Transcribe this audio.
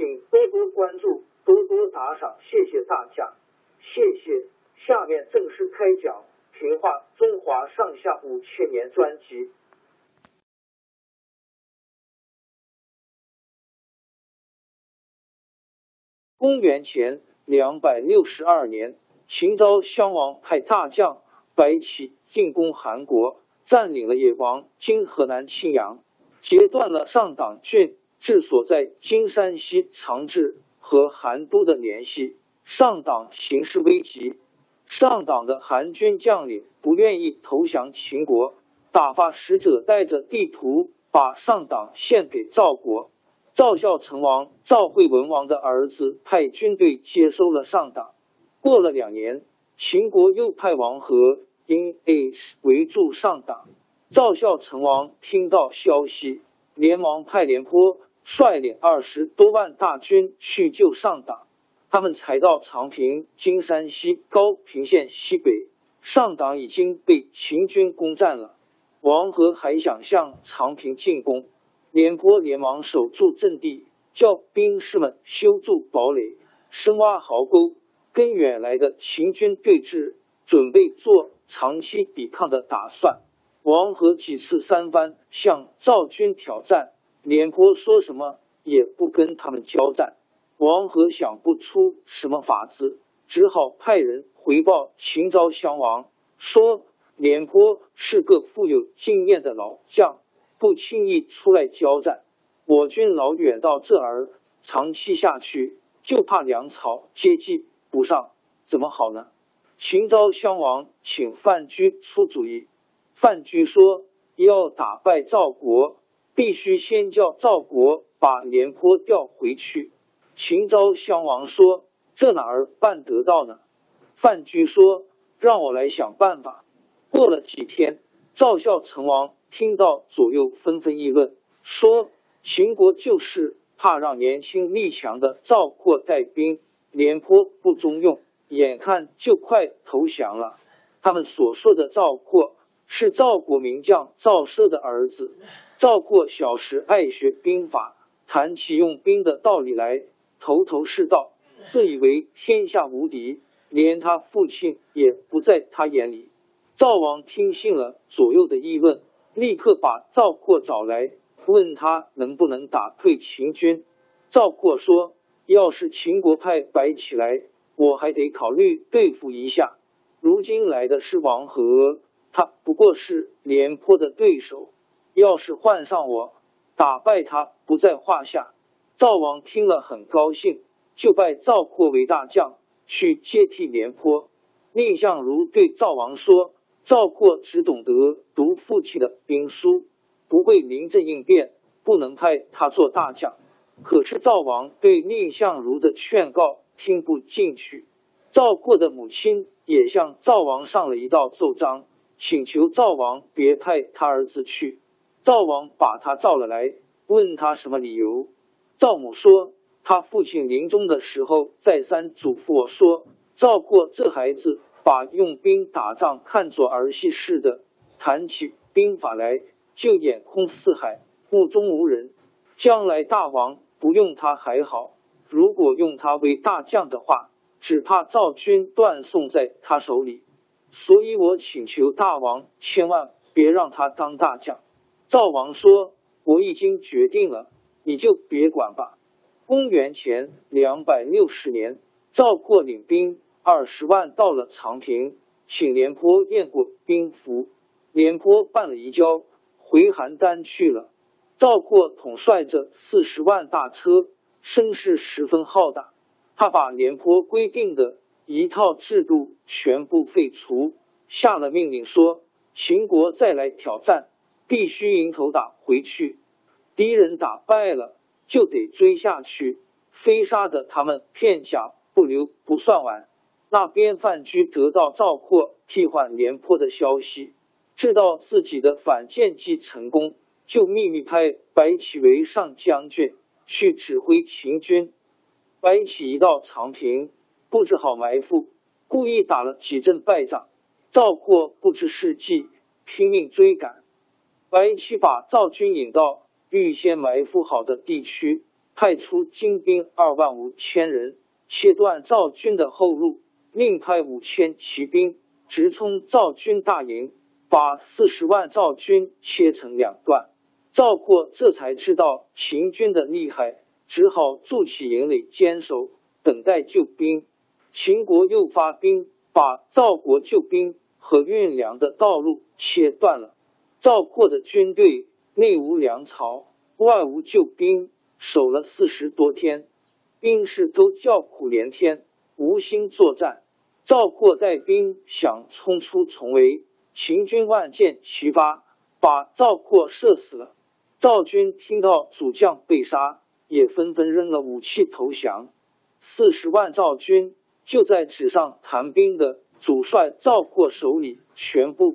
请多多关注。多多打赏，谢谢大家，谢谢。下面正式开讲《评话中华上下五千年》专辑。公元前两百六十二年，秦昭襄王派大将白起进攻韩国，占领了野王（今河南沁阳），截断了上党郡治所在今山西长治。和韩都的联系，上党形势危急。上党的韩军将领不愿意投降秦国，打发使者带着地图把上党献给赵国。赵孝成王赵惠文王的儿子派军队接收了上党。过了两年，秦国又派王和因 H 围住上党。赵孝成王听到消息，连忙派廉颇。率领二十多万大军去救上党，他们才到长平（今山西高平县西北），上党已经被秦军攻占了。王和还想向长平进攻，廉颇连忙守住阵地，叫兵士们修筑堡垒、深挖壕沟，跟远来的秦军对峙，准备做长期抵抗的打算。王和几次三番向赵军挑战。廉颇说什么也不跟他们交战，王和想不出什么法子，只好派人回报秦昭襄王，说廉颇是个富有经验的老将，不轻易出来交战。我军老远到这儿，长期下去就怕粮草接济不上，怎么好呢？秦昭襄王请范雎出主意，范雎说要打败赵国。必须先叫赵国把廉颇调回去。秦昭襄王说：“这哪儿办得到呢？”范雎说：“让我来想办法。”过了几天，赵孝成王听到左右纷纷议论，说秦国就是怕让年轻力强的赵括带兵，廉颇不中用，眼看就快投降了。他们所说的赵括是赵国名将赵奢的儿子。赵括小时爱学兵法，谈起用兵的道理来，头头是道，自以为天下无敌，连他父亲也不在他眼里。赵王听信了左右的议论，立刻把赵括找来，问他能不能打退秦军。赵括说：“要是秦国派白起来，我还得考虑对付一下。如今来的是王和，他不过是廉颇的对手。”要是换上我，打败他不在话下。赵王听了很高兴，就拜赵括为大将，去接替廉颇。蔺相如对赵王说：“赵括只懂得读父亲的兵书，不会临阵应变，不能派他做大将。”可是赵王对蔺相如的劝告听不进去。赵括的母亲也向赵王上了一道奏章，请求赵王别派他儿子去。赵王把他召了来，问他什么理由。赵母说，他父亲临终的时候再三嘱咐我说，赵括这孩子把用兵打仗看作儿戏似的，谈起兵法来就眼空四海，目中无人。将来大王不用他还好，如果用他为大将的话，只怕赵军断送在他手里。所以我请求大王千万别让他当大将。赵王说：“我已经决定了，你就别管吧。”公元前两百六十年，赵括领兵二十万到了长平，请廉颇验过兵符。廉颇办了移交，回邯郸去了。赵括统帅着四十万大车，声势十分浩大。他把廉颇规定的一套制度全部废除，下了命令说：秦国再来挑战，必须迎头打回去。敌人打败了，就得追下去，非杀的他们片甲不留不算完。那边范雎得到赵括替换廉颇的消息，知道自己的反间计成功。就秘密派白起为上将军去指挥秦军。白起一到长平，布置好埋伏，故意打了几阵败仗。赵括不知是计，拼命追赶。白起把赵军引到预先埋伏好的地区，派出精兵二万五千人，切断赵军的后路，另派五千骑兵直冲赵军大营，把四十万赵军切成两段。赵括这才知道秦军的厉害，只好筑起营垒坚守，等待救兵。秦国又发兵，把赵国救兵和运粮的道路切断了。赵括的军队内无粮草，外无救兵，守了四十多天，兵士都叫苦连天，无心作战。赵括带兵想冲出重围，秦军万箭齐发，把赵括射死了。赵军听到主将被杀，也纷纷扔了武器投降。四十万赵军就在纸上谈兵的主帅赵括手里全部。